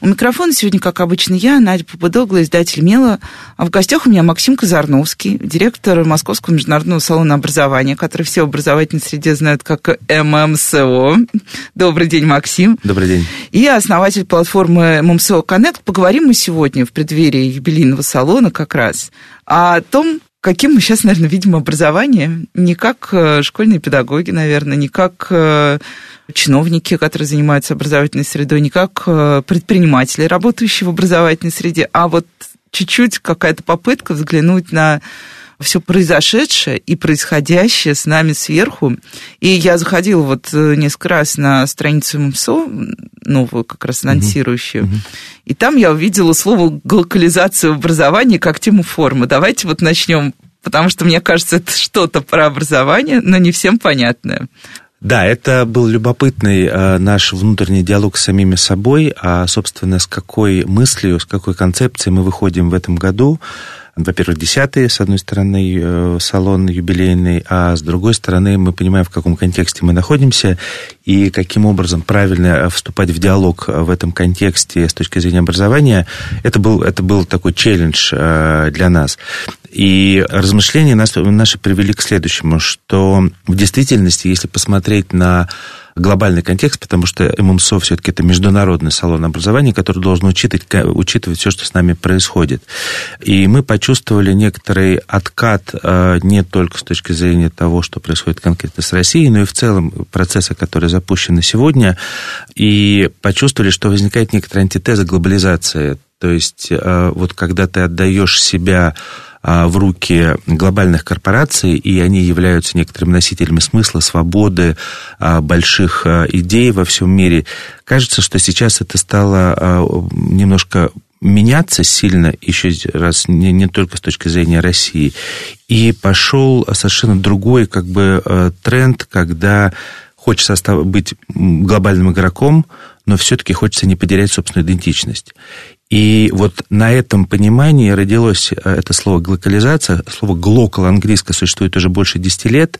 У микрофона сегодня, как обычно, я, Надя Попудогла, издатель «Мела». А в гостях у меня Максим Казарновский, директор Московского международного салона образования, который все в образовательной среде знают как ММСО. Добрый день, Максим. Добрый день. И основатель платформы ММСО Connect. Поговорим мы сегодня в преддверии юбилейного салона как раз о том, каким мы сейчас, наверное, видим образование. Не как э, школьные педагоги, наверное, не как э, чиновники, которые занимаются образовательной средой, не как э, предприниматели, работающие в образовательной среде, а вот чуть-чуть какая-то попытка взглянуть на все произошедшее и происходящее с нами сверху. И я заходила вот э, несколько раз на страницу МСО, новую как раз анонсирующую, uh-huh. и там я увидела слово «глокализация образования» как тему формы. Давайте вот начнем, потому что мне кажется, это что-то про образование, но не всем понятное. Да, это был любопытный э, наш внутренний диалог с самими собой, а, собственно, с какой мыслью, с какой концепцией мы выходим в этом году во-первых, десятый, с одной стороны, э, салон юбилейный, а с другой стороны, мы понимаем, в каком контексте мы находимся и каким образом правильно вступать в диалог в этом контексте с точки зрения образования. Это был, это был такой челлендж э, для нас. И размышления нас, наши привели к следующему, что в действительности, если посмотреть на глобальный контекст, потому что ММСО все-таки это международный салон образования, который должен учитывать, учитывать все, что с нами происходит. И мы почувствовали некоторый откат э, не только с точки зрения того, что происходит конкретно с Россией, но и в целом процессы, которые запущены сегодня, и почувствовали, что возникает некоторая антитеза глобализации. То есть э, вот когда ты отдаешь себя а, в руки глобальных корпораций, и они являются некоторыми носителями смысла, свободы, а, больших а, идей во всем мире. Кажется, что сейчас это стало немножко меняться сильно, еще раз, не, не только с точки зрения России. И пошел совершенно другой как бы тренд, когда хочется быть глобальным игроком, но все-таки хочется не потерять собственную идентичность. И вот на этом понимании родилось э, это слово глокализация. Слово глокал английское существует уже больше 10 лет,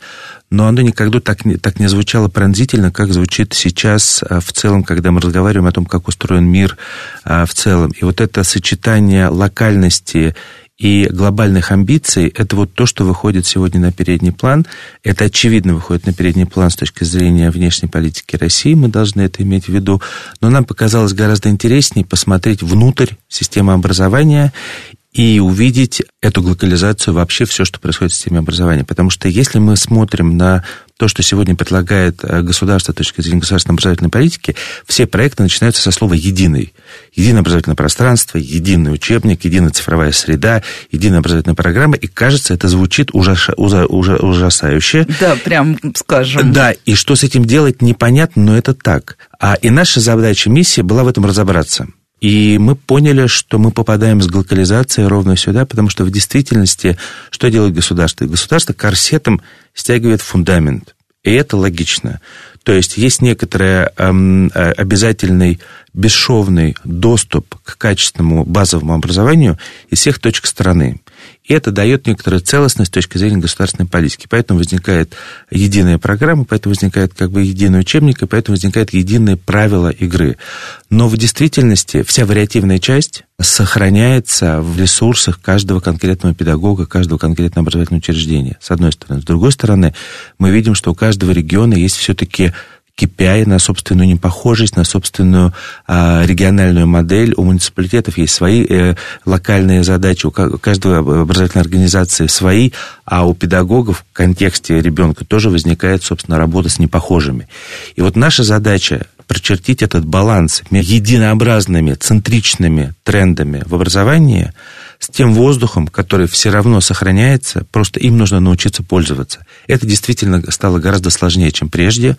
но оно никогда так не, так не звучало пронзительно, как звучит сейчас э, в целом, когда мы разговариваем о том, как устроен мир э, в целом. И вот это сочетание локальности и глобальных амбиций – это вот то, что выходит сегодня на передний план. Это очевидно выходит на передний план с точки зрения внешней политики России, мы должны это иметь в виду. Но нам показалось гораздо интереснее посмотреть внутрь системы образования и увидеть эту глокализацию вообще все, что происходит в системе образования. Потому что если мы смотрим на то, что сегодня предлагает э, государство с точки зрения государственной образовательной политики, все проекты начинаются со слова «единый». Единое образовательное пространство, единый учебник, единая цифровая среда, единая образовательная программа. И кажется, это звучит ужас, ужас, ужасающе. Да, прям скажем. Да, и что с этим делать, непонятно, но это так. А и наша задача, миссия была в этом разобраться. И мы поняли, что мы попадаем с глокализацией ровно сюда, потому что в действительности что делает государство? Государство корсетом стягивает фундамент. И это логично. То есть есть некоторый эм, обязательный бесшовный доступ к качественному базовому образованию из всех точек страны. И это дает некоторую целостность с точки зрения государственной политики. Поэтому возникает единая программа, поэтому возникает как бы единый учебник, и поэтому возникает единые правила игры. Но в действительности вся вариативная часть сохраняется в ресурсах каждого конкретного педагога, каждого конкретного образовательного учреждения, с одной стороны. С другой стороны, мы видим, что у каждого региона есть все-таки KPI на собственную непохожесть, на собственную а, региональную модель. У муниципалитетов есть свои э, локальные задачи, у каждой образовательной организации свои, а у педагогов в контексте ребенка тоже возникает, собственно, работа с непохожими. И вот наша задача прочертить этот баланс между единообразными, центричными трендами в образовании – с тем воздухом, который все равно сохраняется, просто им нужно научиться пользоваться. Это действительно стало гораздо сложнее, чем прежде,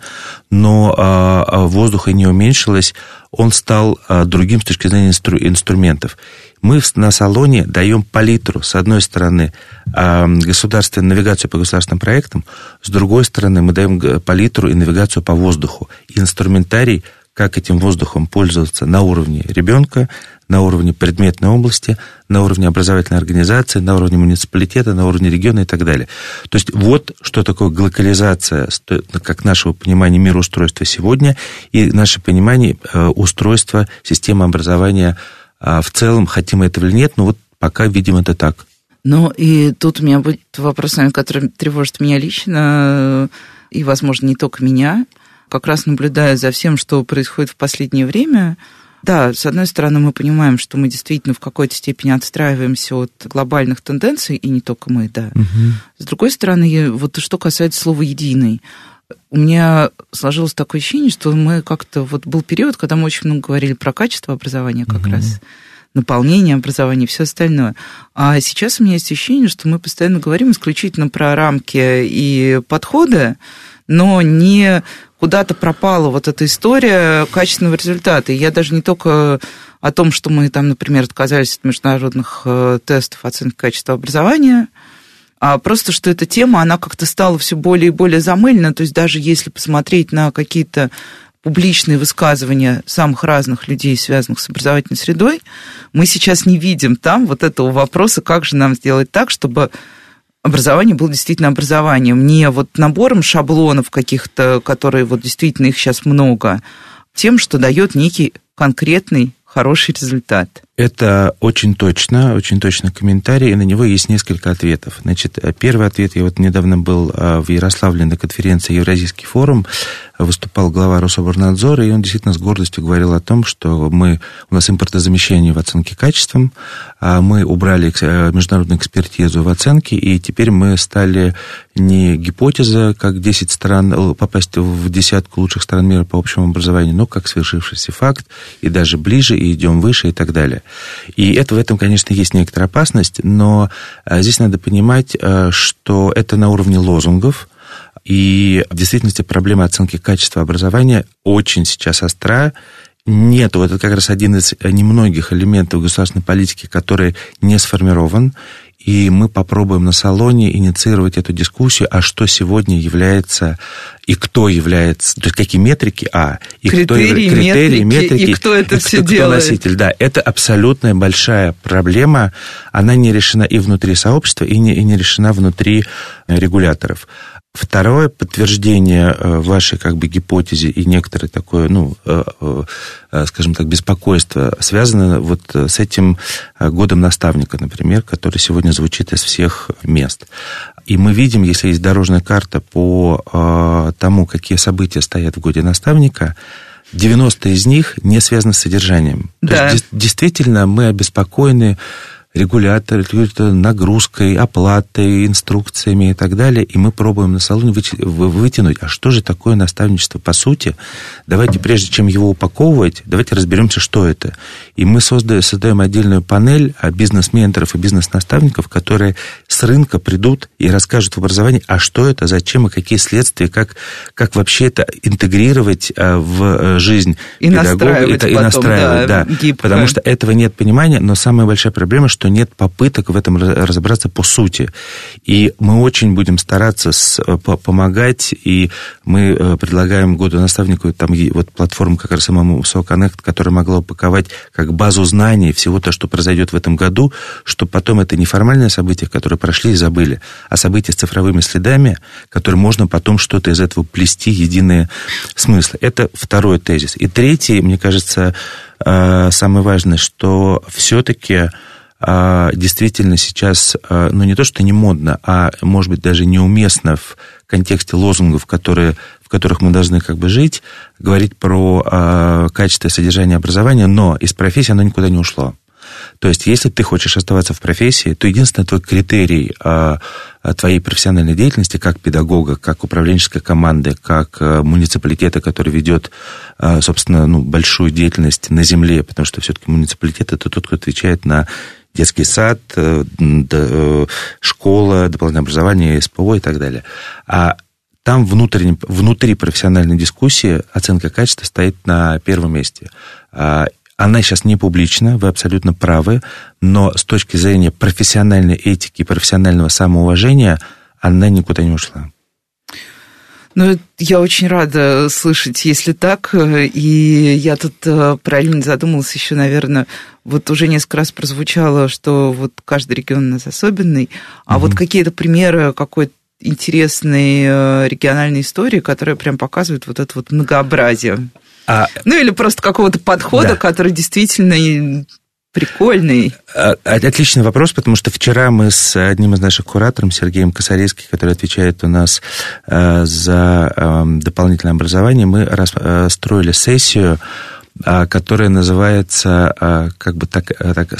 но а, воздуха не уменьшилось, он стал другим с точки зрения инструментов. Мы на салоне даем палитру, с одной стороны, государственную навигацию по государственным проектам, с другой стороны, мы даем палитру и навигацию по воздуху. Инструментарий, как этим воздухом пользоваться на уровне ребенка, на уровне предметной области, на уровне образовательной организации, на уровне муниципалитета, на уровне региона и так далее. То есть вот что такое глокализация, как нашего понимания мироустройства сегодня и наше понимание э, устройства системы образования а в целом, хотим мы этого или нет, но вот пока видим это так. Ну, и тут у меня будет вопрос, который тревожит меня лично, и, возможно, не только меня. Как раз наблюдая за всем, что происходит в последнее время, да, с одной стороны, мы понимаем, что мы действительно в какой-то степени отстраиваемся от глобальных тенденций, и не только мы, да. Угу. С другой стороны, вот что касается слова «единый», у меня сложилось такое ощущение, что мы как-то... Вот был период, когда мы очень много говорили про качество образования как угу. раз, наполнение образования и все остальное. А сейчас у меня есть ощущение, что мы постоянно говорим исключительно про рамки и подходы, но не куда-то пропала вот эта история качественного результата. И я даже не только о том, что мы там, например, отказались от международных э, тестов оценки качества образования – а просто что эта тема, она как-то стала все более и более замыльна, то есть даже если посмотреть на какие-то публичные высказывания самых разных людей, связанных с образовательной средой, мы сейчас не видим там вот этого вопроса, как же нам сделать так, чтобы образование было действительно образованием, не вот набором шаблонов каких-то, которые вот действительно их сейчас много, тем, что дает некий конкретный хороший результат. Это очень точно, очень точно комментарий, и на него есть несколько ответов. Значит, первый ответ, я вот недавно был а, в Ярославле на конференции Евразийский форум, выступал глава Рособорнадзора, и он действительно с гордостью говорил о том, что мы, у нас импортозамещение в оценке качеством, а мы убрали э, международную экспертизу в оценке, и теперь мы стали не гипотеза, как 10 стран, э, попасть в десятку лучших стран мира по общему образованию, но как свершившийся факт, и даже ближе, и идем выше, и так далее. И это, в этом, конечно, есть некоторая опасность, но э, здесь надо понимать, что это на уровне лозунгов, и в действительности проблема оценки качества образования очень сейчас остра. Нет, вот это как раз один из немногих элементов государственной политики, который не сформирован. И мы попробуем на салоне инициировать эту дискуссию, а что сегодня является и кто является, то есть какие метрики, а, и критерии, кто, критерии метрики, метрики, и кто это и все кто, делает. Кто носитель, да, это абсолютная большая проблема, она не решена и внутри сообщества, и не, и не решена внутри регуляторов. Второе подтверждение э, вашей как бы гипотезе и некоторое такое, ну, э, э, скажем так, беспокойство связано вот с этим годом наставника, например, который сегодня звучит из всех мест. И мы видим, если есть дорожная карта по тому, какие события стоят в годе наставника, 90 из них не связаны с содержанием. Да. То есть действительно мы обеспокоены регулятор, нагрузкой, оплатой, инструкциями и так далее. И мы пробуем на салоне вытянуть, а что же такое наставничество по сути? Давайте, прежде чем его упаковывать, давайте разберемся, что это. И мы создаем, создаем отдельную панель бизнес-менторов и бизнес-наставников, которые с рынка придут и расскажут в образовании, а что это, зачем и какие следствия, как, как вообще это интегрировать а, в э, жизнь и педагога. Это, потом, и настраивать, да, да. Потому что этого нет понимания, но самая большая проблема, что что нет попыток в этом разобраться по сути. И мы очень будем стараться с, э, помогать, и мы э, предлагаем году наставнику там вот платформу как раз самому Connect, которая могла упаковать как базу знаний всего того, что произойдет в этом году, чтобы потом это не формальное событие, которое прошли и забыли, а события с цифровыми следами, которые можно потом что-то из этого плести, единые смыслы. Это второй тезис. И третий, мне кажется, э, самое важное, что все-таки действительно сейчас, а, ну не то, что не модно, а может быть даже неуместно в контексте лозунгов, которые, в которых мы должны как бы жить, говорить про э, качество и содержание образования, но из профессии оно никуда не ушло. То есть, если ты хочешь оставаться в профессии, то единственный твой критерий э, твоей профессиональной деятельности как педагога, как управленческой команды, как э, муниципалитета, который ведет, э, собственно, ну, большую деятельность на земле, потому что все-таки муниципалитет это тот, кто отвечает на детский сад, э, э, школа, дополнительное образование, СПО и так далее. А там внутренне, внутри профессиональной дискуссии оценка качества стоит на первом месте. Она сейчас не публична, вы абсолютно правы, но с точки зрения профессиональной этики, профессионального самоуважения, она никуда не ушла. Ну, я очень рада слышать, если так. И я тут э, параллельно задумалась еще, наверное, вот уже несколько раз прозвучало, что вот каждый регион у нас особенный, а mm вот какие-то примеры какой-то интересной э, региональной истории, которая прям показывает вот это вот многообразие. А... Ну или просто какого-то подхода, да. который действительно прикольный. А, отличный вопрос, потому что вчера мы с одним из наших кураторов, Сергеем Косаревским, который отвечает у нас э, за эм, дополнительное образование, мы э, строили сессию а, которая называется, а, как бы так, э, так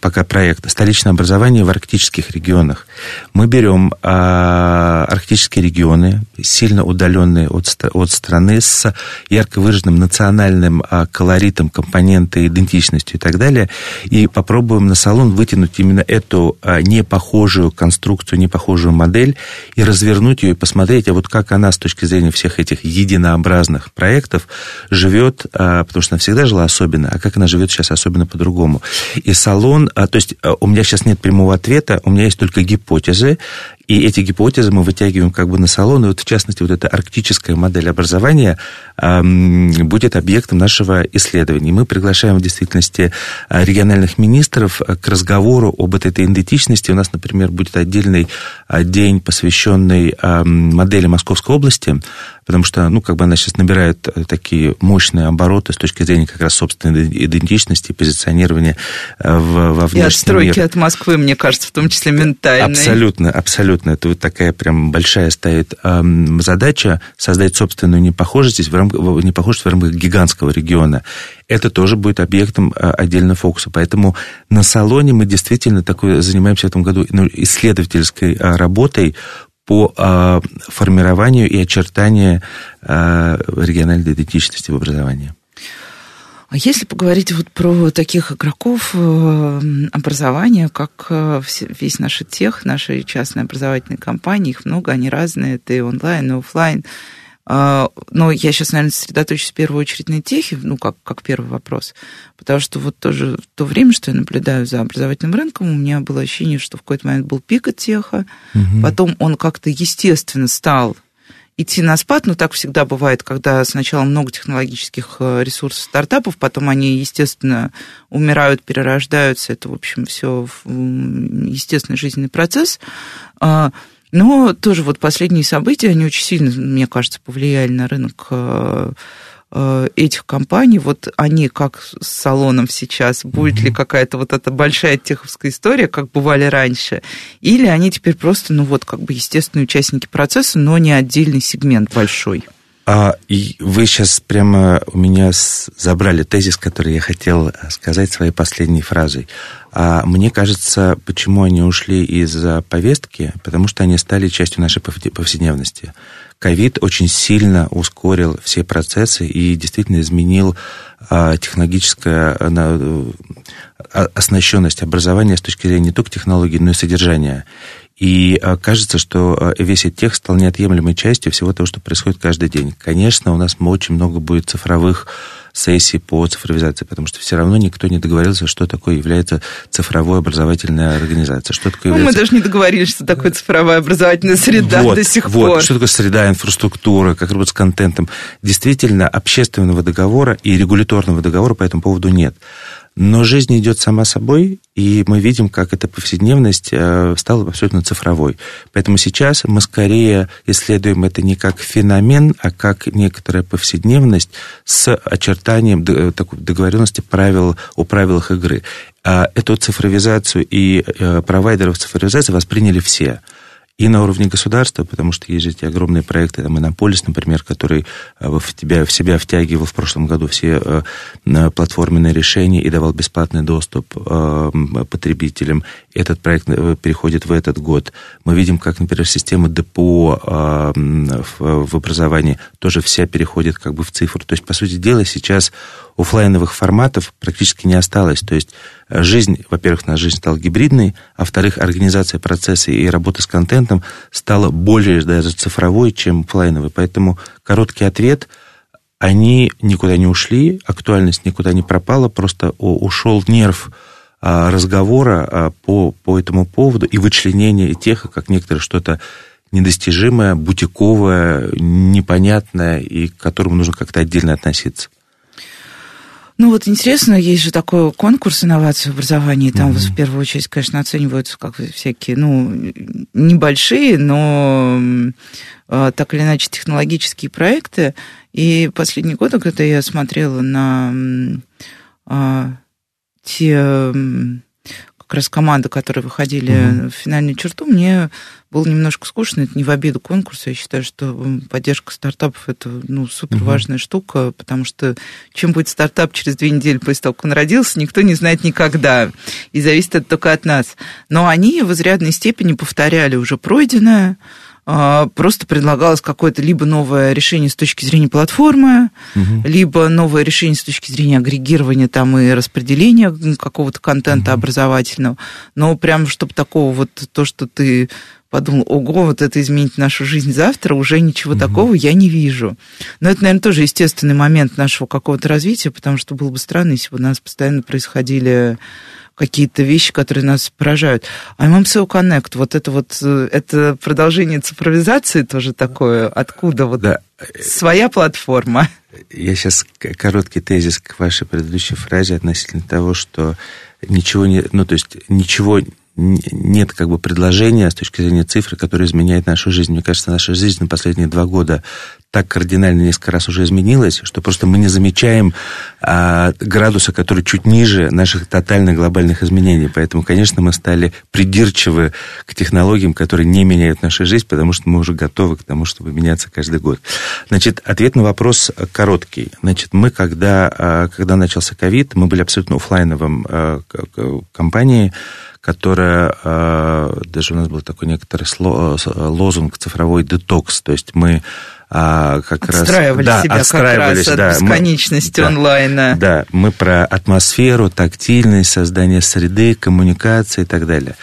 пока проект «Столичное образование в арктических регионах». Мы берем а, арктические регионы, сильно удаленные от, от страны, с ярко выраженным национальным колоритом, компонентой, идентичностью и так далее, и попробуем на салон вытянуть именно эту непохожую конструкцию, непохожую модель и развернуть ее и посмотреть, а вот как она с точки зрения всех этих единообразных проектов живет, потому что всегда жила особенно, а как она живет сейчас особенно по-другому. И салон, а, то есть а, у меня сейчас нет прямого ответа, у меня есть только гипотезы, и эти гипотезы мы вытягиваем как бы на салон. И вот в частности, вот эта арктическая модель образования будет объектом нашего исследования. Мы приглашаем в действительности а, региональных министров к разговору об этой идентичности. У нас, например, будет отдельный а, день, посвященный модели Московской области, потому что, ну, как бы она сейчас набирает э, такие мощные обороты с точки зрения как раз собственной идентичности, позиционирования э, в, во внешнем И отстройки мире. от Москвы, мне кажется, в том числе ментальной. Абсолютно, абсолютно. Это вот такая прям большая стоит эм, задача создать собственную непохожесть в, рамках, непохожесть в рамках гигантского региона. Это тоже будет объектом э, отдельного фокуса. Поэтому на салоне мы действительно такой, занимаемся в этом году ну, исследовательской работой по э, формированию и очертанию э, региональной идентичности в образовании. А если поговорить вот про таких игроков э, образования, как э, весь наш тех, наши частные образовательные компании, их много, они разные, это и онлайн, и офлайн. А, но я сейчас, наверное, сосредоточусь в первую очередь на техе, ну, как, как первый вопрос. Потому что вот тоже в то время, что я наблюдаю за образовательным рынком, у меня было ощущение, что в какой-то момент был пик от теха, угу. потом он как-то естественно стал идти на спад, но так всегда бывает, когда сначала много технологических э, ресурсов стартапов, потом они, естественно, умирают, перерождаются, это, в общем, все естественный жизненный процесс. А, но тоже вот последние события, они очень сильно, мне кажется, повлияли на рынок э, этих компаний, вот они как с салоном сейчас, будет mm-hmm. ли какая-то вот эта большая теховская история, как бывали раньше, или они теперь просто, ну вот, как бы естественные участники процесса, но не отдельный сегмент большой? А, и вы сейчас прямо у меня забрали тезис, который я хотел сказать своей последней фразой. А мне кажется, почему они ушли из повестки, потому что они стали частью нашей повседневности. Ковид очень сильно ускорил все процессы и действительно изменил а, технологическое а, оснащенность образования с точки зрения не только технологий, но и содержания. И а, кажется, что а, весь этот текст стал неотъемлемой частью всего того, что происходит каждый день. Конечно, у нас очень много будет цифровых сессий по цифровизации, потому что все равно никто не договорился, что такое является цифровой образовательная организация. Что такое ну, является... Мы даже не договорились, что такое цифровая образовательная среда вот, до сих вот. пор. Что такое среда, инфраструктура, как работать с контентом. Действительно, общественного договора и регуляторного договора по этому поводу нет. Но жизнь идет сама собой, и мы видим, как эта повседневность э, стала абсолютно цифровой. Поэтому сейчас мы скорее исследуем это не как феномен, а как некоторая повседневность с очертанием договоренности правил о правилах игры. А эту цифровизацию и э, провайдеров цифровизации восприняли все и на уровне государства, потому что есть эти огромные проекты, там, Иннополис, например, который э, в, тебя, в себя втягивал в прошлом году все э, платформенные решения и давал бесплатный доступ э, потребителям. Этот проект переходит в этот год. Мы видим, как, например, система ДПО в образовании тоже вся переходит как бы в цифру. То есть, по сути дела, сейчас офлайновых форматов практически не осталось. То есть э, жизнь, во-первых, наша жизнь стала гибридной, а во-вторых, организация процесса и работа с контентом стала более даже цифровой, чем офлайновой. Поэтому короткий ответ – они никуда не ушли, актуальность никуда не пропала, просто ушел нерв а, разговора а, по, по этому поводу и вычленение тех, как некоторые что-то недостижимое, бутиковое, непонятное, и к которому нужно как-то отдельно относиться. Ну вот интересно, есть же такой конкурс инноваций в образовании, там mm-hmm. в первую очередь, конечно, оцениваются как всякие, ну, небольшие, но э, так или иначе технологические проекты. И последние годы, когда я смотрела на э, те как раз команды, которые выходили mm-hmm. в финальную черту, мне было немножко скучно. Это не в обиду конкурса. Я считаю, что поддержка стартапов это ну, супер важная mm-hmm. штука, потому что чем будет стартап через две недели после того, как он родился, никто не знает никогда. И зависит это только от нас. Но они в изрядной степени повторяли уже пройденное, просто предлагалось какое-то либо новое решение с точки зрения платформы, угу. либо новое решение с точки зрения агрегирования там и распределения какого-то контента угу. образовательного. Но прям, чтобы такого вот то, что ты подумал, ого, вот это изменит нашу жизнь завтра, уже ничего угу. такого я не вижу. Но это, наверное, тоже естественный момент нашего какого-то развития, потому что было бы странно, если бы у нас постоянно происходили какие-то вещи, которые нас поражают. А MMSO Connect, вот это вот, э, это продолжение цифровизации тоже такое, откуда вот да. своя платформа? Я сейчас короткий тезис к вашей предыдущей фразе относительно того, что ничего не, ну, то есть ничего нет как бы предложения с точки зрения цифры, которое изменяет нашу жизнь. Мне кажется, наша жизнь на последние два года так кардинально несколько раз уже изменилась, что просто мы не замечаем а, градуса, который чуть ниже наших тотальных глобальных изменений. Поэтому, конечно, мы стали придирчивы к технологиям, которые не меняют нашу жизнь, потому что мы уже готовы к тому, чтобы меняться каждый год. Значит, ответ на вопрос короткий. Значит, мы, когда, а, когда начался ковид, мы были абсолютно офлайновым а, компанией, которая, а, даже у нас был такой некоторый лозунг цифровой детокс, то есть мы а, как отстраивали раз... себя отстраивались, как раз от бесконечности мы, онлайна. Да, да, мы про атмосферу, тактильность, создание среды, коммуникации и так далее.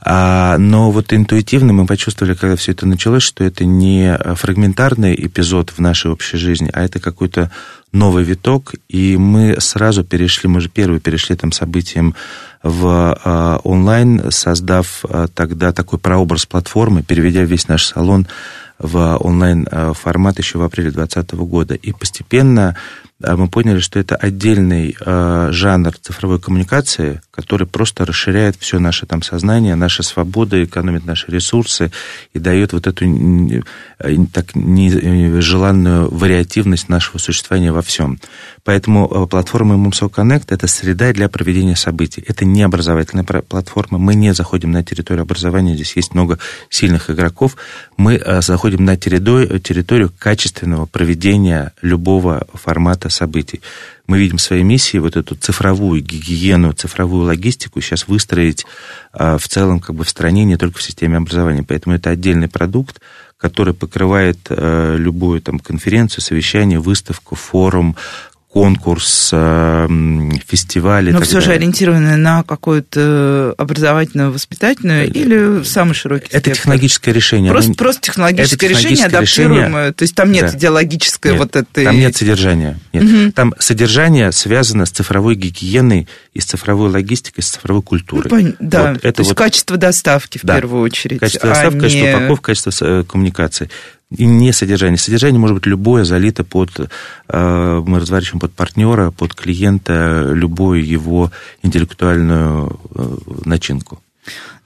А, но вот интуитивно мы почувствовали, когда все это началось, что это не фрагментарный эпизод в нашей общей жизни, а это какой-то новый виток, и мы сразу перешли, мы же первые перешли там событием в э, онлайн, создав э, тогда такой прообраз платформы, переведя весь наш салон в онлайн-формат еще в апреле 2020 года. И постепенно мы поняли, что это отдельный э, жанр цифровой коммуникации, который просто расширяет все наше там сознание, наша свобода, экономит наши ресурсы и дает вот эту э, так нежеланную вариативность нашего существования во всем. Поэтому э, платформа MUMSO Connect – это среда для проведения событий. Это не образовательная платформа. Мы не заходим на территорию образования. Здесь есть много сильных игроков. Мы э, заходим на территорию, территорию качественного проведения любого формата событий. Мы видим своей миссией вот эту цифровую гигиену, цифровую логистику сейчас выстроить а, в целом как бы в стране, не только в системе образования. Поэтому это отдельный продукт, который покрывает э, любую там конференцию, совещание, выставку, форум, конкурс, э, фестиваль. Но все далее. же ориентированы на какую-то образовательную, воспитательную или самый широкий Это спектр? технологическое решение. Просто, Оно... просто технологическое, это технологическое решение, адаптируемое. Решение... То есть там нет да. идеологической нет, вот этой... Там нет содержания. Нет. Угу. Там содержание связано с цифровой гигиеной и с цифровой логистикой, с цифровой культурой. Ну, пон... Да, вот, это то есть вот... качество доставки в да. первую очередь. Качество доставки, а качество не... упаковки, качество э, коммуникации и не содержание. Содержание может быть любое, залито под, э, мы разворачиваем под партнера, под клиента, любую его интеллектуальную э, начинку.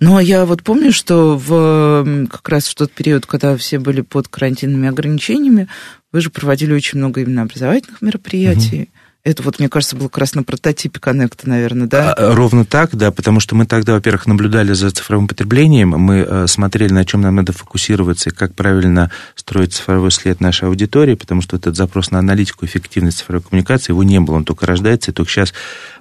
Ну, а я вот помню, что в, как раз в тот период, когда все были под карантинными ограничениями, вы же проводили очень много именно образовательных мероприятий. Это вот, мне кажется, был как раз на прототипе коннекта, наверное, да? А, ровно так, да, потому что мы тогда, во-первых, наблюдали за цифровым потреблением, мы э, смотрели, на чем нам надо фокусироваться и как правильно строить цифровой след нашей аудитории, потому что этот запрос на аналитику эффективность цифровой коммуникации, его не было, он только рождается, и только сейчас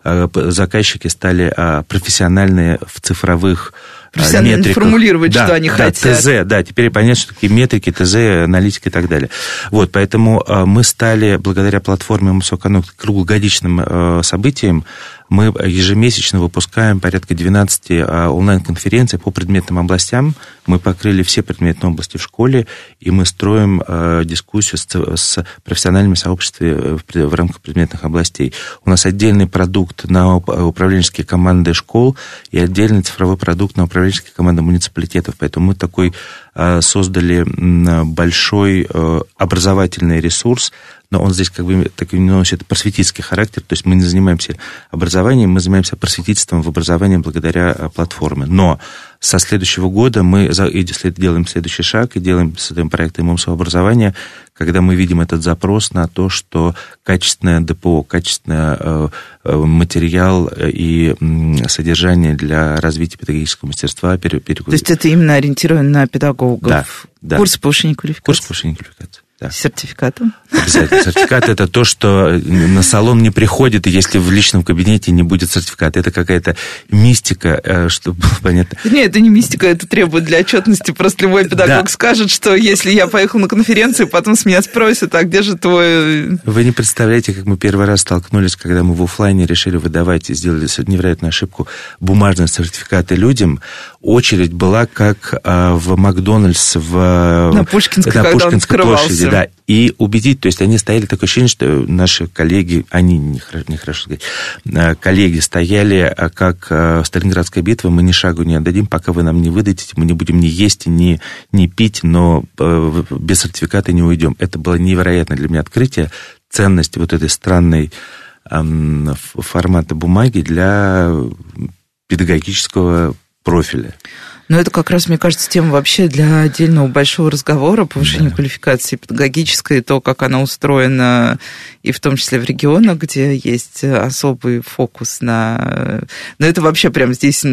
э, заказчики стали а, профессиональные в цифровых профессионально метриках. формулировать, да, что они да, хотят. ТЗ, да, теперь понятно, что такие метрики, ТЗ, аналитика и так далее. Вот, поэтому мы стали, благодаря платформе Мусокану, круглогодичным событием, Мы ежемесячно выпускаем порядка 12 а, онлайн-конференций по предметным областям. Мы покрыли все предметные области в школе, и мы строим а, дискуссию с профессиональными сообществами в рамках предметных областей. У нас отдельный продукт на управленческие команды школ и отдельный цифровой продукт на управленческие команды муниципалитетов. Поэтому мы такой создали большой образовательный ресурс, но он здесь как бы так носит просветительский характер, то есть мы не занимаемся образованием, мы занимаемся просветительством в образовании благодаря э, платформе. Но со следующего года мы делаем следующий шаг и делаем, создаем проект иммунского образования, когда мы видим этот запрос на то, что качественное ДПО, качественный э, э, материал и содержание для развития педагогического мастерства. То есть это именно ориентировано на педагогов? Да. да. Курс повышения квалификации? Курс повышения квалификации. Да. Сертификатом? Обязательно. Сертификат – это то, что на салон не приходит, если в личном кабинете не будет сертификата. Это какая-то мистика, э, чтобы было понятно. Нет, это не мистика, это требует для отчетности. Просто любой педагог да. скажет, что если я поехал на конференцию, потом с меня спросят, а где же твой... Вы не представляете, как мы первый раз столкнулись, когда мы в офлайне решили выдавать и сделали невероятную ошибку бумажные сертификаты людям. Очередь была как э, в Макдональдс в... На Пушкинской, на Пушкинской площади да, и убедить, то есть они стояли, такое ощущение, что наши коллеги, они, нехорошо, нехорошо сказать, э, коллеги стояли, э, как э, Сталинградская битва, мы ни шагу не отдадим, пока вы нам не выдадите, мы не будем ни есть, ни, ни пить, но без сертификата не уйдем. Это было невероятное для меня открытие, ценность вот этой странной формата бумаги для педагогического профиля. Но это как раз, мне кажется, тема вообще для отдельного большого разговора, повышения да. квалификации педагогической, то, как она устроена, и в том числе в регионах, где есть особый фокус на... Но это вообще прям здесь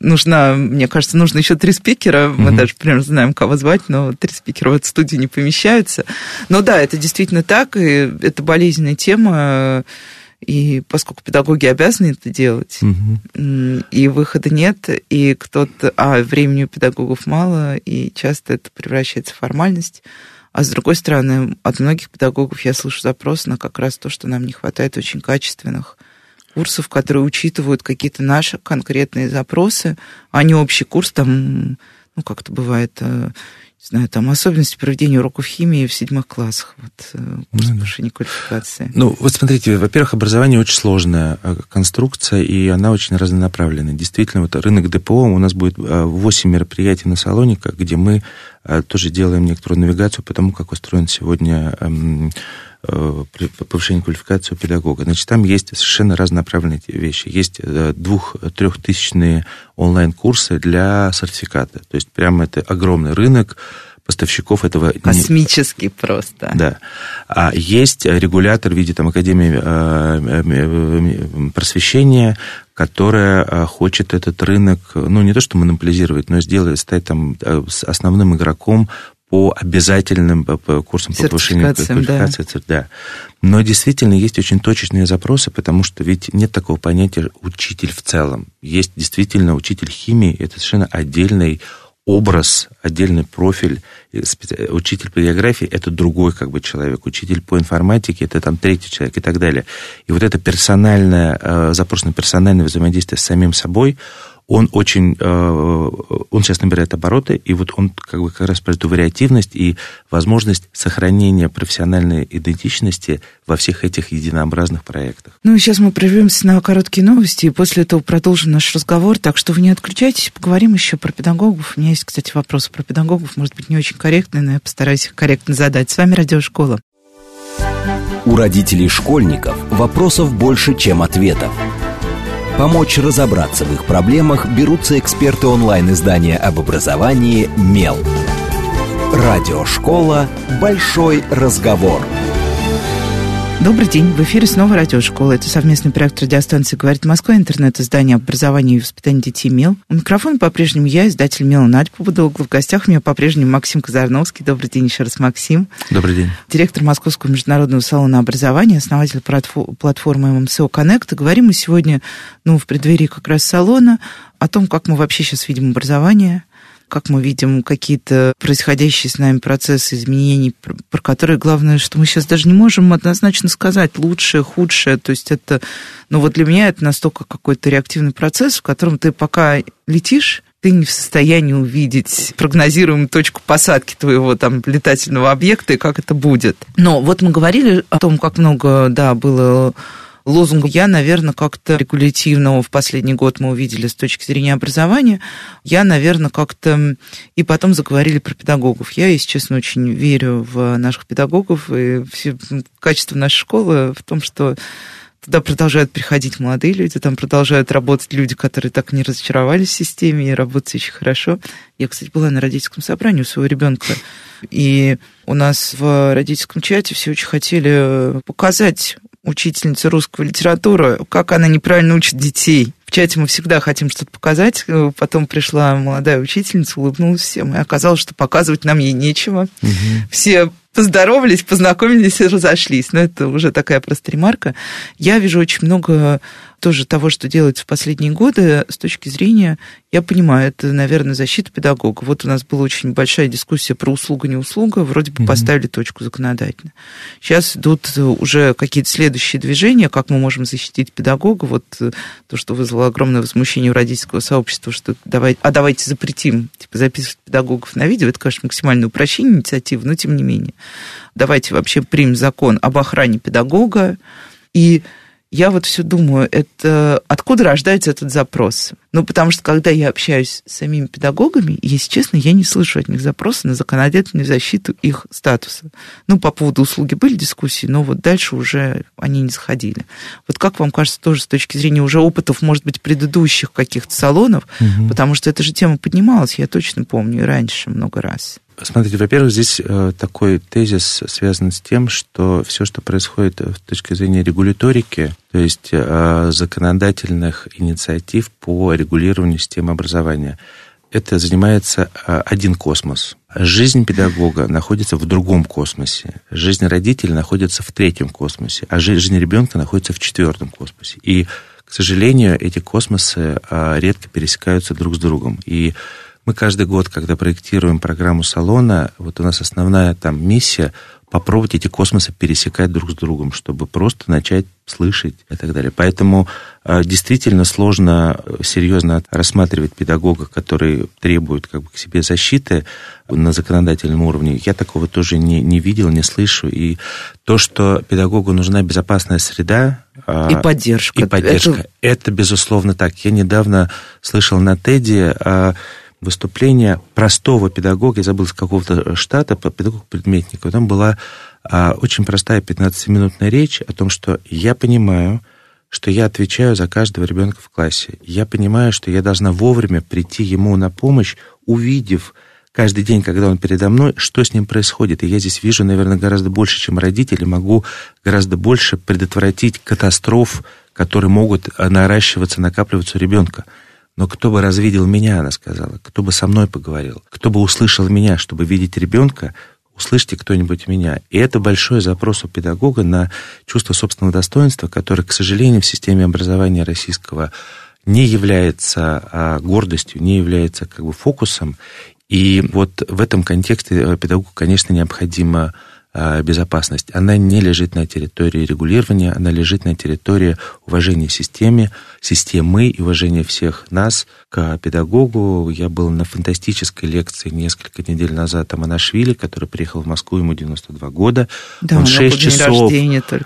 нужно, мне кажется, нужно еще три спикера. Мы mm-hmm. даже примерно знаем, кого звать, но три спикера в эту студию не помещаются. Но да, это действительно так, и это болезненная тема. И поскольку педагоги обязаны это делать, угу. и выхода нет, и кто-то, а времени у педагогов мало, и часто это превращается в формальность. А с другой стороны, от многих педагогов я слышу запрос на как раз то, что нам не хватает очень качественных курсов, которые учитывают какие-то наши конкретные запросы, а не общий курс, там, ну, как это бывает, э, знаю, там особенности проведения уроков химии в седьмых классах, вот, э, курс ну, повышения квалификации. Ну, вот смотрите, во-первых, образование очень сложная э, конструкция, и она очень разнонаправленная. Действительно, вот рынок ДПО, у нас будет 8 э, мероприятий на Салониках, где мы тоже делаем некоторую навигацию по тому, как устроен сегодня эм, повышение квалификации у педагога. Значит, там есть совершенно разнонаправленные вещи. Есть двух-трехтысячные онлайн-курсы для сертификата. То есть прямо это огромный рынок поставщиков этого... Космический просто. Да. А есть регулятор в виде там, Академии э, э, просвещения, которая э, хочет этот рынок, ну, не то что монополизировать, но сделать, стать там основным игроком по обязательным по курсам по повышению квалификации. Да. да. Но действительно есть очень точечные запросы, потому что ведь нет такого понятия учитель в целом. Есть действительно учитель химии, это совершенно отдельный образ, отдельный профиль. Учитель по географии – это другой как бы человек. Учитель по информатике – это там третий человек и так далее. И вот это персональное, э, запрос на персональное взаимодействие с самим собой – он очень, э, он сейчас набирает обороты, и вот он как бы как раз про эту вариативность и возможность сохранения профессиональной идентичности во всех этих единообразных проектах. Ну и сейчас мы прервемся на короткие новости, и после этого продолжим наш разговор, так что вы не отключайтесь, поговорим еще про педагогов. У меня есть, кстати, вопросы про педагогов, может быть, не очень корректные, но я постараюсь их корректно задать. С вами Радиошкола. У родителей школьников вопросов больше, чем ответов. Помочь разобраться в их проблемах берутся эксперты онлайн-издания об образовании «Мел». Радиошкола «Большой разговор». Добрый день. В эфире снова радиошкола. Это совместный проект радиостанции «Говорит Москва», интернет-издание образования и воспитания детей МЕЛ. У микрофона по-прежнему я, издатель МЕЛа Надя Побудогла. В гостях у меня по-прежнему Максим Казарновский. Добрый день еще раз, Максим. Добрый день. Директор Московского международного салона образования, основатель платформы ММСО. И говорим мы сегодня, ну, в преддверии как раз салона, о том, как мы вообще сейчас видим образование – как мы видим какие-то происходящие с нами процессы изменений, про которые главное, что мы сейчас даже не можем однозначно сказать лучшее, худшее. То есть это, ну вот для меня это настолько какой-то реактивный процесс, в котором ты пока летишь, ты не в состоянии увидеть прогнозируемую точку посадки твоего там летательного объекта и как это будет. Но вот мы говорили о том, как много, да, было лозунга я, наверное, как-то регулятивного в последний год мы увидели с точки зрения образования. Я, наверное, как-то... И потом заговорили про педагогов. Я, если честно, очень верю в наших педагогов и в качество нашей школы в том, что Туда продолжают приходить молодые люди, там продолжают работать люди, которые так не разочаровались в системе и работают очень хорошо. Я, кстати, была на родительском собрании у своего ребенка, и у нас в родительском чате все очень хотели показать учительнице русского литературы, как она неправильно учит детей. В чате мы всегда хотим что-то показать. Потом пришла молодая учительница, улыбнулась всем, и оказалось, что показывать нам ей нечего. Угу. Все поздоровались, познакомились и разошлись. Но это уже такая просто ремарка. Я вижу очень много тоже того, что делается в последние годы, с точки зрения, я понимаю, это, наверное, защита педагога. Вот у нас была очень большая дискуссия про услуга-не услуга, вроде бы mm-hmm. поставили точку законодательно. Сейчас идут уже какие-то следующие движения, как мы можем защитить педагога. Вот э, то, что вызвало огромное возмущение у родительского сообщества, что давай, а давайте запретим типа, записывать педагогов на видео. Это, конечно, максимальное упрощение инициативы, но тем не менее. Давайте вообще примем закон об охране педагога и я вот все думаю, это откуда рождается этот запрос? Ну, потому что когда я общаюсь с самими педагогами, если честно, я не слышу от них запроса на законодательную защиту их статуса. Ну, по поводу услуги были дискуссии, но вот дальше уже они не заходили. Вот как вам кажется, тоже с точки зрения уже опытов, может быть, предыдущих каких-то салонов, угу. потому что эта же тема поднималась, я точно помню, и раньше много раз. Смотрите, во-первых, здесь э, такой тезис связан с тем, что все, что происходит с точки зрения регуляторики, то есть э, законодательных инициатив по регулированию системы образования, это занимается э, один космос. Жизнь педагога находится в другом космосе. Жизнь родителя находится в третьем космосе, а жизнь ребенка находится в четвертом космосе. И, к сожалению, эти космосы редко пересекаются друг с другом. И мы каждый год, когда проектируем программу салона, вот у нас основная там миссия попробовать эти космосы пересекать друг с другом, чтобы просто начать слышать и так далее. Поэтому э, действительно сложно э, серьезно рассматривать педагога, который требует как бы, к себе защиты на законодательном уровне. Я такого тоже не, не видел, не слышу. И то, что педагогу нужна безопасная среда, а, и поддержка. И поддержка. Это, это безусловно так. Я недавно слышал на Теди выступление простого педагога, я забыл, с какого-то штата, педагога-предметника, там была а, очень простая 15-минутная речь о том, что я понимаю, что я отвечаю за каждого ребенка в классе. Я понимаю, что я должна вовремя прийти ему на помощь, увидев каждый день, когда он передо мной, что с ним происходит. И я здесь вижу, наверное, гораздо больше, чем родители, могу гораздо больше предотвратить катастроф, которые могут наращиваться, накапливаться у ребенка. Но кто бы развидел меня, она сказала, кто бы со мной поговорил, кто бы услышал меня, чтобы видеть ребенка, услышьте кто-нибудь меня. И это большой запрос у педагога на чувство собственного достоинства, которое, к сожалению, в системе образования российского не является а, гордостью, не является как бы фокусом. И вот в этом контексте э, педагогу, конечно, необходимо безопасность, она не лежит на территории регулирования, она лежит на территории уважения системе, системы и уважения всех нас к педагогу. Я был на фантастической лекции несколько недель назад о Манашвили, который приехал в Москву, ему 92 года. Да, он 6 часов,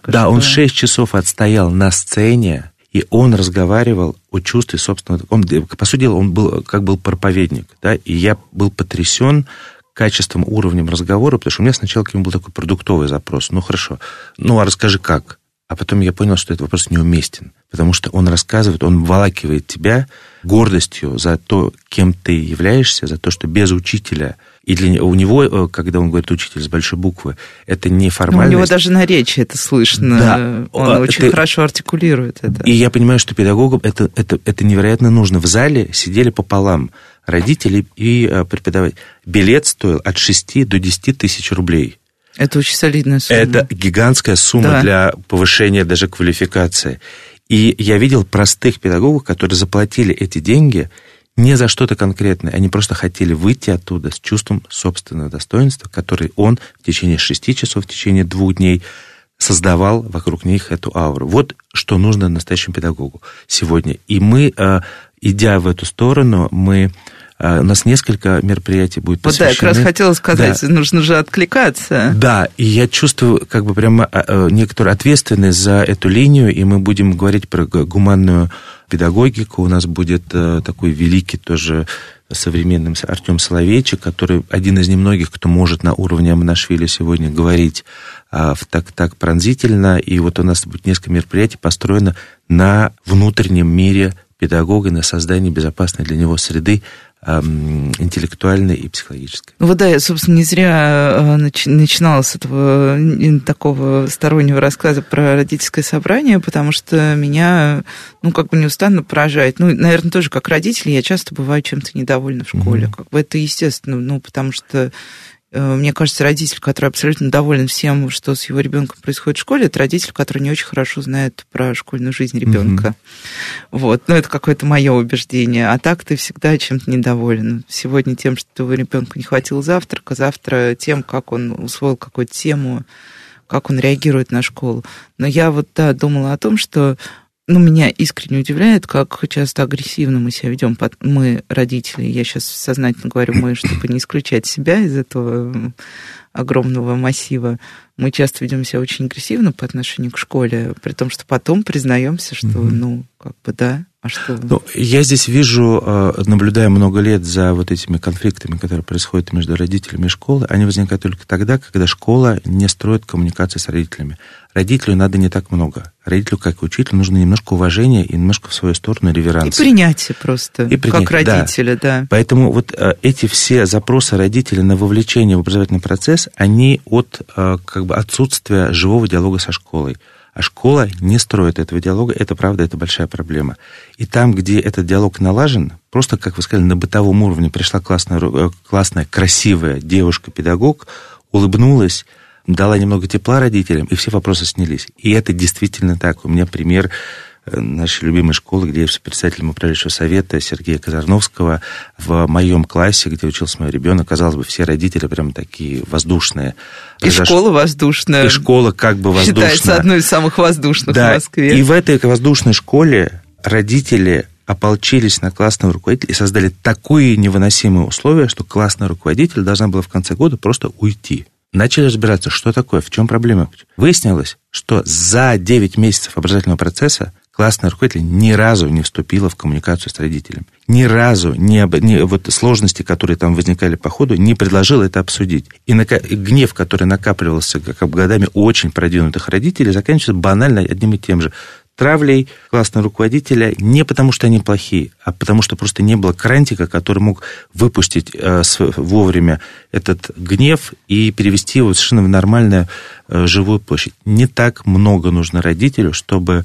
да, что. он 6 часов отстоял на сцене, и он разговаривал о чувстве собственного... Он, по сути дела, он был, как был проповедник, да, и я был потрясен качеством, уровнем разговора, потому что у меня сначала к нему был такой продуктовый запрос. Ну, хорошо, ну, а расскажи как? А потом я понял, что этот вопрос неуместен, потому что он рассказывает, он волакивает тебя гордостью за то, кем ты являешься, за то, что без учителя и для, у него, э, когда он говорит учитель с большой буквы, это не формальность. Но у него даже на речи это слышно. Да. Он а, очень это... хорошо артикулирует это. И я понимаю, что педагогам это, это, это невероятно нужно. В зале сидели пополам родителей и э, преподавателей. Билет стоил от 6 до 10 тысяч рублей. Это очень солидная сумма. Это гигантская сумма да. для повышения даже квалификации. И я видел простых педагогов, которые заплатили эти деньги, не за что-то конкретное. Они просто хотели выйти оттуда с чувством собственного достоинства, который он в течение шести часов, в течение двух дней создавал вокруг них эту ауру. Вот что нужно настоящему педагогу сегодня. И мы, э, идя в эту сторону, мы у нас несколько мероприятий будет посвящены. Вот да, я как раз хотела сказать, да. нужно же откликаться. Да, и я чувствую как бы прямо э, некоторую ответственность за эту линию, и мы будем говорить про гуманную педагогику. У нас будет такой великий тоже современным Артем Соловейчик, который один из немногих, кто может на уровне Аманашвили сегодня говорить а, так, так пронзительно. И вот у нас будет несколько мероприятий построено на внутреннем мире педагога, на создании безопасной для него среды, интеллектуальной и психологической. Ну вот да, я, собственно, не зря э, начинала с этого такого стороннего рассказа про родительское собрание, потому что меня, ну, как бы неустанно поражает. Ну, наверное, тоже как родитель я часто бываю чем-то недовольна в школе. Mm-hmm. Как бы это естественно, ну, потому что Э, мне кажется, родитель, который абсолютно доволен всем, что с его ребенком происходит в школе, это родитель, который не очень хорошо знает про школьную жизнь ребенка. Mm-hmm. Вот, ну это какое-то мое убеждение. А так ты всегда чем-то недоволен. Сегодня тем, что твоему ребенку не хватило завтрака, завтра тем, как он усвоил какую-то тему, как он реагирует на школу. Но я вот да, думала о том, что ну, меня искренне удивляет, как часто агрессивно мы себя ведем, мы, родители, я сейчас сознательно говорю мы, чтобы не исключать себя из этого огромного массива, мы часто ведем себя очень агрессивно по отношению к школе, при том, что потом признаемся, что, mm-hmm. ну, как бы да, а что? Ну, я здесь вижу, э, наблюдая много лет за вот этими конфликтами, которые происходят между родителями и школой, они возникают только тогда, когда школа не строит коммуникации с родителями. Родителю надо не так много. Родителю, как и учителю, нужно немножко уважения и немножко в свою сторону реверанса. И принятие просто, и принятие, как родителя, да. да. Поэтому вот э, эти все запросы родителей на вовлечение в образовательный процесс, они от э, как бы отсутствия живого диалога со школой. А школа не строит этого диалога, это правда, это большая проблема. И там, где этот диалог налажен, просто, как вы сказали, на бытовом уровне пришла классная, э, классная красивая девушка-педагог, улыбнулась, дала немного тепла родителям, и все вопросы снялись. И это действительно так. У меня пример нашей любимой школы, где я председателем управляющего совета Сергея Казарновского. В моем классе, где учился мой ребенок, казалось бы, все родители прям такие воздушные. И Произош... школа воздушная. И школа как бы воздушная. Считается одной из самых воздушных да. в Москве. И в этой воздушной школе родители ополчились на классного руководителя и создали такое невыносимые условия, что классный руководитель должна была в конце года просто уйти. Начали разбираться, что такое, в чем проблема. Выяснилось, что за 9 месяцев образовательного процесса классная руководитель ни разу не вступила в коммуникацию с родителем. Ни разу не, не вот сложности, которые там возникали по ходу, не предложила это обсудить. И, на, гнев, который накапливался как годами очень продвинутых родителей, заканчивается банально одним и тем же травлей классного руководителя не потому, что они плохие, а потому, что просто не было крантика, который мог выпустить э, вовремя этот гнев и перевести его совершенно в нормальную э, живую площадь. Не так много нужно родителю, чтобы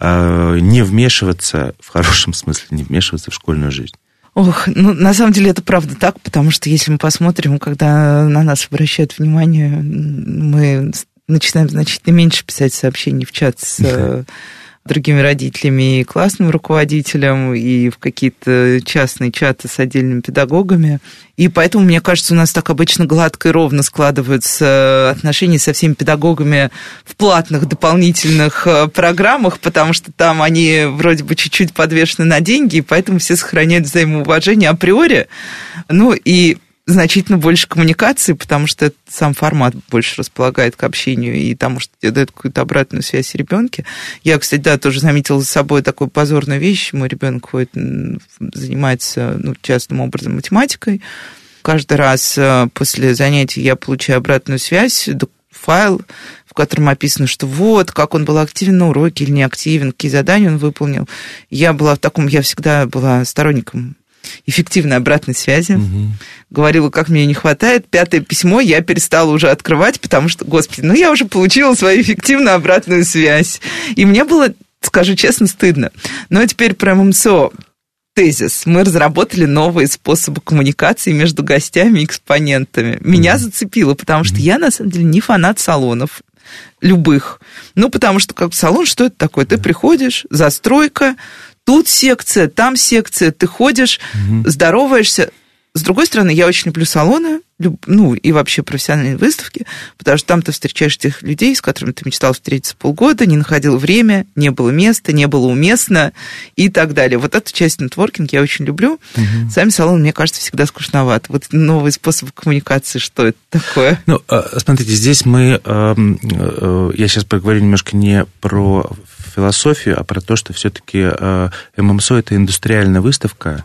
не вмешиваться, в хорошем смысле, не вмешиваться в школьную жизнь. Ох, ну, на самом деле это правда так, потому что если мы посмотрим, когда на нас обращают внимание, мы начинаем значительно меньше писать сообщений в чат с другими родителями и классным руководителем, и в какие-то частные чаты с отдельными педагогами. И поэтому, мне кажется, у нас так обычно гладко и ровно складываются отношения со всеми педагогами в платных дополнительных э, программах, потому что там они вроде бы чуть-чуть подвешены на деньги, и поэтому все сохраняют взаимоуважение априори. Ну и значительно больше коммуникации, потому что сам формат больше располагает к общению и тому, что тебе дает какую-то обратную связь ребенке. Я, кстати, да, тоже заметила за собой такую позорную вещь. Мой ребенок ходит, занимается ну, частным образом математикой. Каждый раз э, после занятий я получаю обратную связь, файл, в котором описано, что вот, как он был активен на уроке или не активен, какие задания он выполнил. Я была в таком, я всегда была сторонником эффективной обратной связи. Угу. Говорила, как мне не хватает. Пятое письмо я перестала уже открывать, потому что, господи, ну я уже получила свою эффективную обратную связь. И мне было, скажу честно, стыдно. Но теперь про МСО тезис. Мы разработали новые способы коммуникации между гостями и экспонентами. Меня mm-hmm. зацепило, потому что mm-hmm. я, на самом деле, не фанат салонов любых. Ну, потому что как салон, что это такое? Ты приходишь, застройка, тут секция, там секция, ты ходишь, угу. здороваешься. С другой стороны, я очень люблю салоны, ну, и вообще профессиональные выставки, потому что там ты встречаешь тех людей, с которыми ты мечтал встретиться полгода, не находил время, не было места, не было уместно и так далее. Вот эту часть нетворкинг я очень люблю. Угу. Сами салоны, мне кажется, всегда скучновато. Вот новый способ коммуникации, что это такое? Ну, а, смотрите, здесь мы, эм, э, я сейчас поговорю немножко не про философию, а про то, что все-таки э, ММСО – это индустриальная выставка,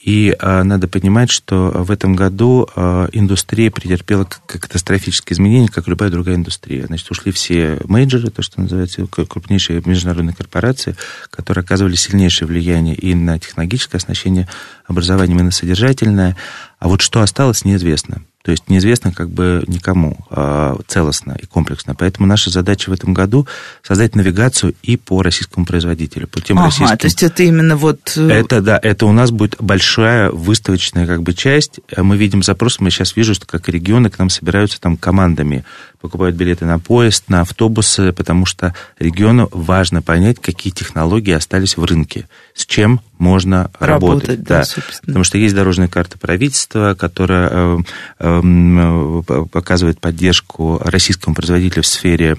и а, надо понимать, что в этом году а, индустрия претерпела катастрофические изменения, как любая другая индустрия. Значит, ушли все мейджоры, то, что называется, крупнейшие международные корпорации, которые оказывали сильнейшее влияние и на технологическое оснащение образованием, и на содержательное. А вот что осталось, неизвестно. То есть неизвестно как бы никому а, целостно и комплексно. Поэтому наша задача в этом году создать навигацию и по российскому производителю, по тем ага, российским... то есть это именно вот... Э, это, да, это у нас будет большая выставочная как бы часть. Мы видим запрос, мы сейчас вижу, что как регионы к нам собираются там командами покупают билеты на поезд, на автобусы, потому что региону важно понять, какие технологии остались в рынке, с чем можно работать. работать да, да. Потому что есть дорожная карта правительства, которая э, э, показывает поддержку российскому производителю в сфере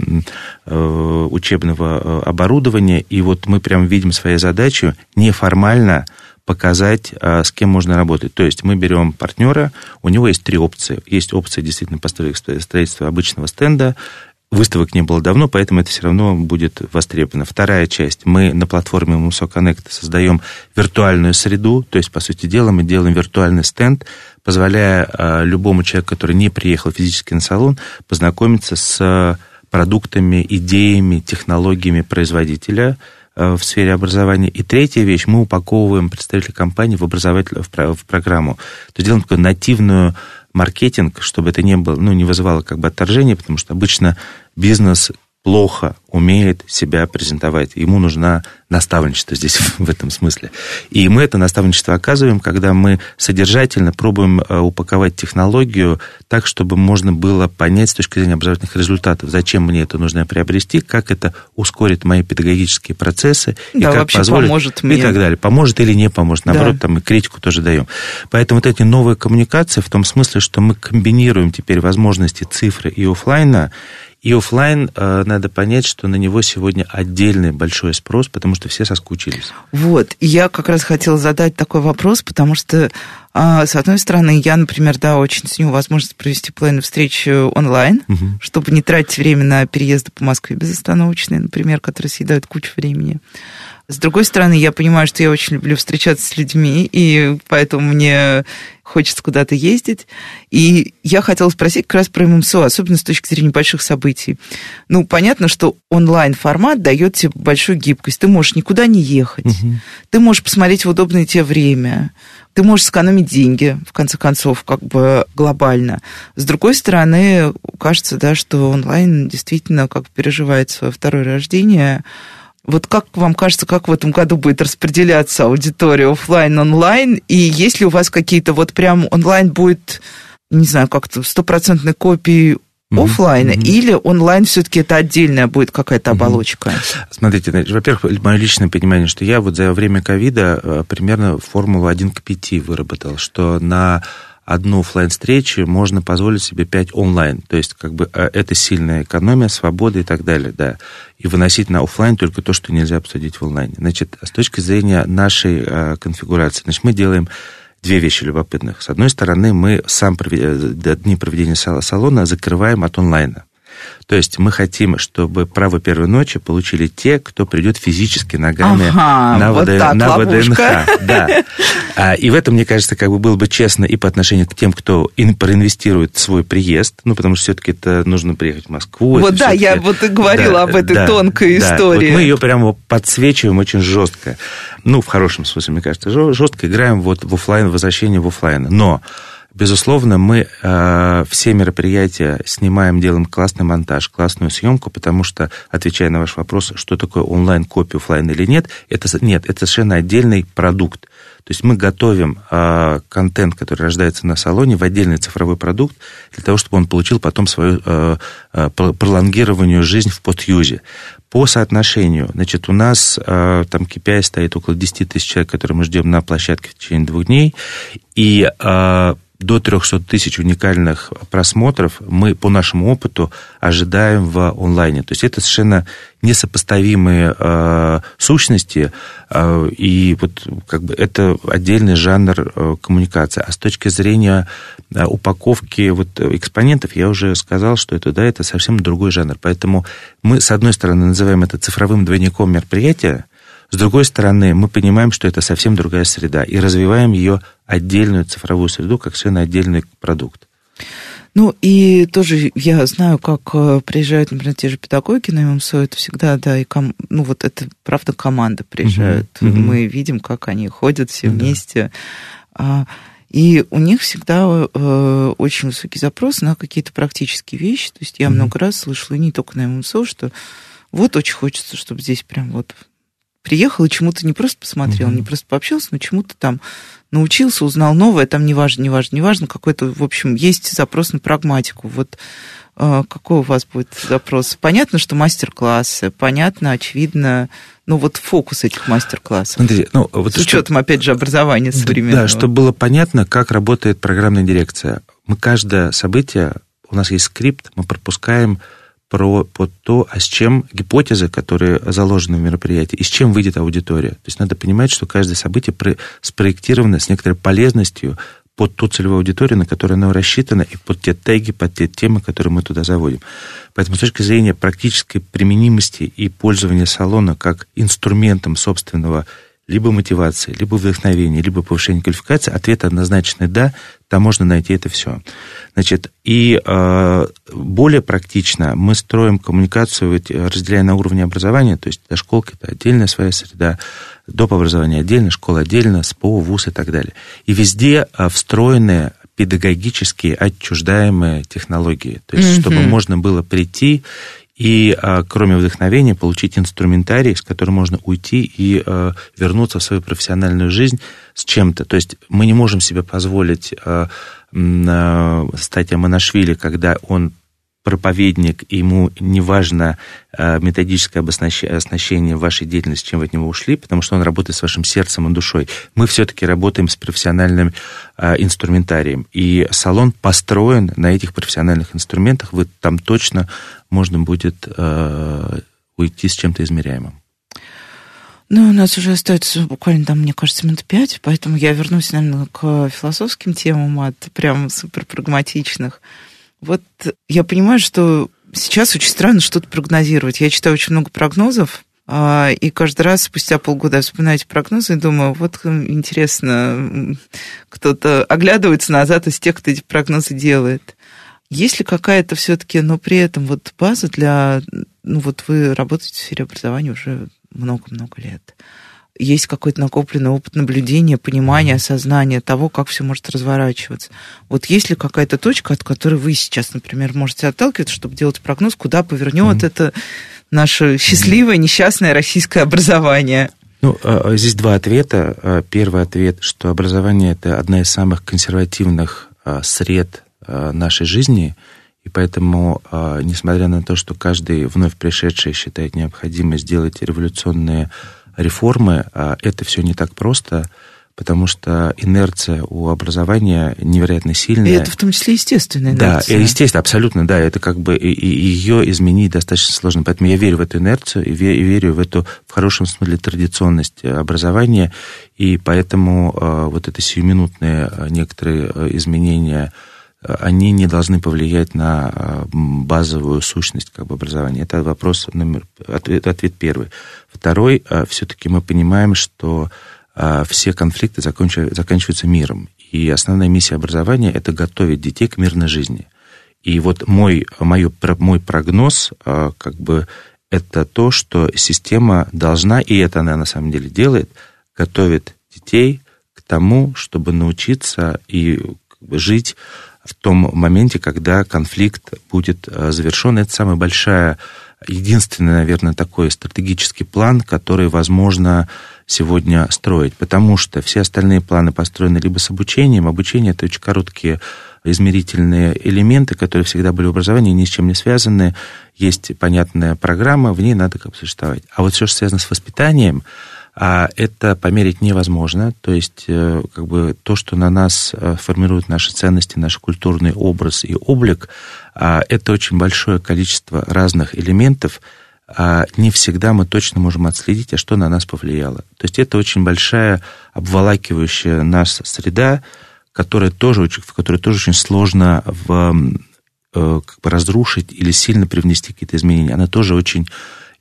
э, учебного оборудования, и вот мы прям видим своей задачу неформально показать, а, с кем можно работать. То есть мы берем партнера, у него есть три опции. Есть опция действительно построить строительство обычного стенда, Выставок не было давно, поэтому это все равно будет востребовано. Вторая часть. Мы на платформе Muso Connect создаем виртуальную среду, то есть, по сути дела, мы делаем виртуальный стенд, позволяя а, любому человеку, который не приехал физически на салон, познакомиться с продуктами, идеями, технологиями производителя, в сфере образования. И третья вещь, мы упаковываем представителей компании в образовательную в, программу. То есть делаем такой нативную маркетинг, чтобы это не было, ну, не вызывало как бы отторжения, потому что обычно бизнес плохо умеет себя презентовать. Ему нужна наставничество здесь в этом смысле. И мы это наставничество оказываем, когда мы содержательно пробуем э, упаковать технологию так, чтобы можно было понять с точки зрения образовательных результатов, зачем мне это нужно приобрести, как это ускорит мои педагогические процессы да, и как позволит поможет мне. и так далее. Поможет или не поможет. Наоборот, да. там мы критику тоже даем. Поэтому вот эти новые коммуникации в том смысле, что мы комбинируем теперь возможности цифры и офлайна, и офлайн э, надо понять, что на него сегодня отдельный большой спрос, потому что все соскучились. Вот, я как раз хотела задать такой вопрос, потому что, а, с одной стороны, я, например, да, очень ценю возможность провести половину встречу онлайн, угу. чтобы не тратить время на переезды по Москве безостановочные, например, которые съедают кучу времени. С другой стороны, я понимаю, что я очень люблю встречаться с людьми, и поэтому мне хочется куда-то ездить. И я хотела спросить как раз про ММСО, особенно с точки зрения больших событий. Ну, понятно, что онлайн-формат дает тебе большую гибкость. Ты можешь никуда не ехать. Угу. Ты можешь посмотреть в удобное тебе время. Ты можешь сэкономить деньги, в конце концов, как бы глобально. С другой стороны, кажется, да, что онлайн действительно как переживает свое второе рождение – вот как вам кажется, как в этом году будет распределяться аудитория офлайн онлайн? И есть ли у вас какие-то вот прям онлайн будет, не знаю, как-то стопроцентной копии офлайна, mm-hmm. или онлайн все-таки это отдельная будет какая-то оболочка? Mm-hmm. Смотрите, во-первых, мое личное понимание, что я вот за время ковида э, примерно формулу 1 к 5 выработал, что на одну офлайн встречу можно позволить себе 5 онлайн. То есть, как бы, э, это сильная экономия, свобода и так далее, да. И выносить на офлайн только то, что нельзя обсудить в онлайне. Значит, с точки зрения нашей э, конфигурации, значит, мы делаем две вещи любопытных. С одной стороны, мы сам э, дни проведения салона закрываем от онлайна. То есть мы хотим, чтобы право первой ночи получили те, кто придет физически ногами ага, на, вот ВД... так, на ВДНХ. Да. А, и в этом, мне кажется, как бы было бы честно и по отношению к тем, кто проинвестирует свой приезд, ну, потому что все-таки это нужно приехать в Москву. Вот да, я вот и говорила да, об этой да, тонкой да. истории. Вот мы ее прямо подсвечиваем очень жестко. Ну, в хорошем смысле, мне кажется, жестко играем вот в офлайн, возвращение в офлайн. Но Безусловно, мы э, все мероприятия снимаем, делаем классный монтаж, классную съемку, потому что, отвечая на ваш вопрос, что такое онлайн-копия, офлайн или нет, это нет, это совершенно отдельный продукт. То есть мы готовим э, контент, который рождается на салоне, в отдельный цифровой продукт, для того, чтобы он получил потом свою э, э, пролонгированную жизнь в подюзе. По соотношению, значит, у нас э, там KPI стоит около 10 тысяч человек, которые мы ждем на площадке в течение двух дней, и э, до 300 тысяч уникальных просмотров мы по нашему опыту ожидаем в онлайне. То есть это совершенно несопоставимые э, сущности, э, и вот как бы это отдельный жанр э, коммуникации. А с точки зрения э, упаковки вот экспонентов, я уже сказал, что это, да, это совсем другой жанр. Поэтому мы, с одной стороны, называем это цифровым двойником мероприятия, с другой стороны, мы понимаем, что это совсем другая среда, и развиваем ее отдельную цифровую среду как совершенно отдельный продукт. Ну, и тоже я знаю, как э, приезжают, например, те же педагоги на ММСО, это всегда, да, и ком... ну, вот это, правда, команда приезжает. Uh-huh. Uh-huh. Мы видим, как они ходят все uh-huh. вместе. А, и у них всегда э, очень высокий запрос на какие-то практические вещи. То есть я uh-huh. много раз слышала, не только на ММСО, что вот очень хочется, чтобы здесь прям вот приехал и чему-то не просто посмотрел, uh-huh. не просто пообщался, но чему-то там научился, узнал новое, там неважно, неважно, неважно, какой-то, в общем, есть запрос на прагматику. Вот э, какой у вас будет запрос? Понятно, что мастер-классы, понятно, очевидно, ну вот фокус этих мастер-классов. Смотрите, ну, вот С учетом, что... опять же, образования современного. Да, чтобы было понятно, как работает программная дирекция. Мы каждое событие, у нас есть скрипт, мы пропускаем про под то, а с чем гипотезы, которые заложены в мероприятии, и с чем выйдет аудитория. То есть надо понимать, что каждое событие спроектировано с некоторой полезностью под ту целевую аудиторию, на которую оно рассчитано, и под те теги, под те темы, которые мы туда заводим. Поэтому с точки зрения практической применимости и пользования салона как инструментом собственного либо мотивации, либо вдохновения, либо повышения квалификации, ответ однозначный «да», там можно найти это все. Значит, и э, более практично мы строим коммуникацию, ведь, разделяя на уровне образования, то есть дошколка – это отдельная своя среда, доп. образование отдельно, школа отдельно, СПО, ВУЗ и так далее. И везде э, встроены педагогические отчуждаемые технологии, то есть mm-hmm. чтобы можно было прийти и а, кроме вдохновения получить инструментарий, с которым можно уйти и а, вернуться в свою профессиональную жизнь с чем-то. То есть мы не можем себе позволить а, стать Аманашвили, когда он проповедник, ему не важно э, методическое оснащение вашей деятельности, чем вы от него ушли, потому что он работает с вашим сердцем и душой. Мы все-таки работаем с профессиональным э, инструментарием, и салон построен на этих профессиональных инструментах. Вы там точно можно будет э, уйти с чем-то измеряемым. Ну, у нас уже остается буквально там, мне кажется, минут пять, поэтому я вернусь, наверное, к философским темам от прям супер прагматичных. Вот я понимаю, что сейчас очень странно что-то прогнозировать. Я читаю очень много прогнозов, а, и каждый раз спустя полгода вспоминаю эти прогнозы и думаю, вот интересно, кто-то оглядывается назад из тех, кто эти прогнозы делает. Есть ли какая-то все-таки, но при этом вот база для... Ну вот вы работаете в сфере образования уже много-много лет есть какой-то накопленный опыт наблюдения, понимания, осознания того, как все может разворачиваться. Вот есть ли какая-то точка, от которой вы сейчас, например, можете отталкиваться, чтобы делать прогноз, куда повернет mm-hmm. это наше счастливое, несчастное российское образование? Ну, а, а здесь два ответа. А, первый ответ, что образование – это одна из самых консервативных сред нашей жизни, и поэтому, несмотря на то, что каждый вновь пришедший считает необходимо сделать революционные реформы, а это все не так просто, потому что инерция у образования невероятно сильная. И это в том числе естественная инерция. Да, естественно, абсолютно, да, это как бы и, и ее изменить достаточно сложно. Поэтому я верю в эту инерцию и верю в эту, в хорошем смысле, традиционность образования, и поэтому э, вот это сиюминутные э, некоторые э, изменения они не должны повлиять на базовую сущность как бы, образования. Это вопрос номер, ответ, ответ первый. Второй, а, все-таки мы понимаем, что а, все конфликты заканчиваются миром. И основная миссия образования – это готовить детей к мирной жизни. И вот мой, мой, мой прогноз, как бы, это то, что система должна, и это она на самом деле делает, готовит детей к тому, чтобы научиться и жить в том моменте, когда конфликт будет завершен. Это самая большая единственный, наверное, такой стратегический план, который возможно сегодня строить, потому что все остальные планы построены либо с обучением, обучение это очень короткие измерительные элементы, которые всегда были в образовании, ни с чем не связаны, есть понятная программа, в ней надо как бы существовать. А вот все, что связано с воспитанием, а это померить невозможно. То есть, э, как бы то, что на нас э, формирует наши ценности, наш культурный образ и облик, а, это очень большое количество разных элементов, а не всегда мы точно можем отследить, а что на нас повлияло. То есть это очень большая обволакивающая нас среда, которая тоже, в которой тоже очень сложно в, э, как бы разрушить или сильно привнести какие-то изменения. Она тоже очень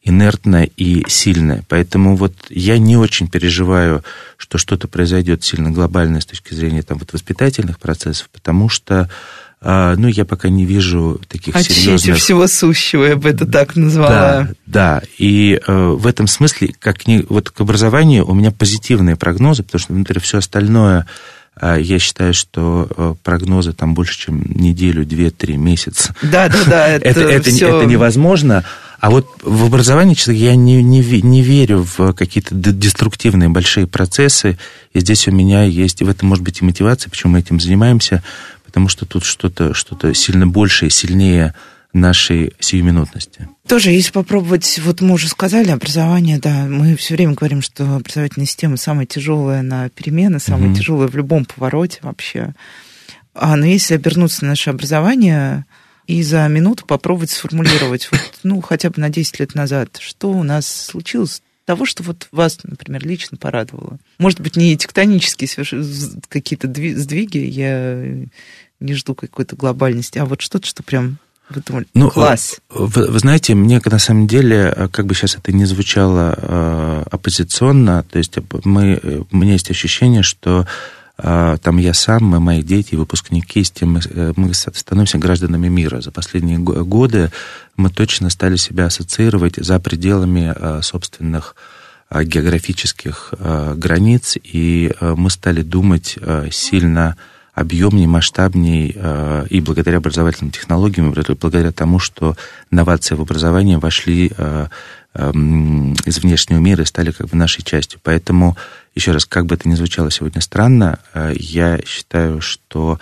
инертная и сильная. Поэтому вот я не очень переживаю, что что-то произойдет сильно глобальное с точки зрения там, вот воспитательных процессов, потому что а, ну, я пока не вижу таких Отчете серьезных... всего сущего, я бы это так назвала. Да, да. И э, в этом смысле, как не, вот к образованию у меня позитивные прогнозы, потому что, например, все остальное а я считаю, что э, прогнозы там больше, чем неделю, две, три месяца. Да, да, да. Это, это, это, все... это невозможно. А вот в образовании я не, не, не верю в какие-то деструктивные большие процессы. И здесь у меня есть, в этом может быть и мотивация, почему мы этим занимаемся, потому что тут что-то что сильно большее, сильнее нашей сиюминутности. Тоже, если попробовать, вот мы уже сказали, образование, да, мы все время говорим, что образовательная система самая тяжелая на перемены, самая угу. тяжелая в любом повороте вообще. А, но если обернуться на наше образование и за минуту попробовать сформулировать, вот, ну, хотя бы на 10 лет назад, что у нас случилось того, что вот вас, например, лично порадовало. Может быть, не тектонические какие-то сдвиги, я не жду какой-то глобальности, а вот что-то, что прям вы думали, ну, класс. Вы, вы знаете, мне на самом деле, э, как бы сейчас это не звучало э, оппозиционно, то есть мы, э, у меня есть ощущение, что э, там я сам, мы, мои дети, выпускники, с тем мы, э, мы становимся гражданами мира. За последние годы мы точно стали себя ассоциировать за пределами э, собственных географических границ, и мы стали думать сильно объемнее, масштабнее, и благодаря образовательным технологиям, благодаря тому, что новации в образование вошли из внешнего мира и стали как бы нашей частью. Поэтому, еще раз, как бы это ни звучало сегодня странно, э, я считаю, что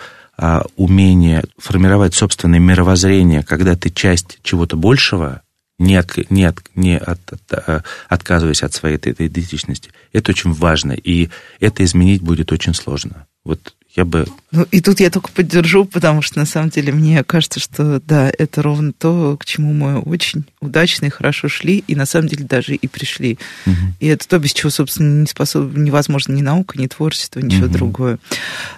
умение формировать собственное мировоззрение, когда ты часть чего-то большего, не, от, не, от, не от, от, отказываясь от своей этой, этой идентичности, это очень важно, и это изменить будет очень сложно. Вот я бы... Ну, и тут я только поддержу, потому что, на самом деле, мне кажется, что, да, это ровно то, к чему мы очень удачно и хорошо шли, и, на самом деле, даже и пришли. Угу. И это то, без чего, собственно, не способ... невозможно ни наука, ни творчество, ничего угу. другое.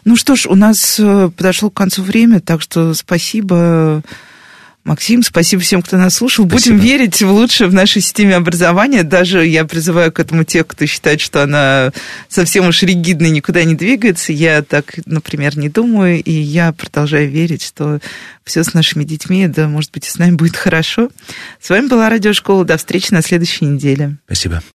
Ну что ж, у нас э, подошло к концу время, так что спасибо Максим, спасибо всем, кто нас слушал. Спасибо. Будем верить в лучшее в нашей системе образования. Даже я призываю к этому тех, кто считает, что она совсем уж ригидна и никуда не двигается. Я так, например, не думаю. И я продолжаю верить, что все с нашими детьми, да, может быть, и с нами будет хорошо. С вами была Радиошкола. До встречи на следующей неделе. Спасибо.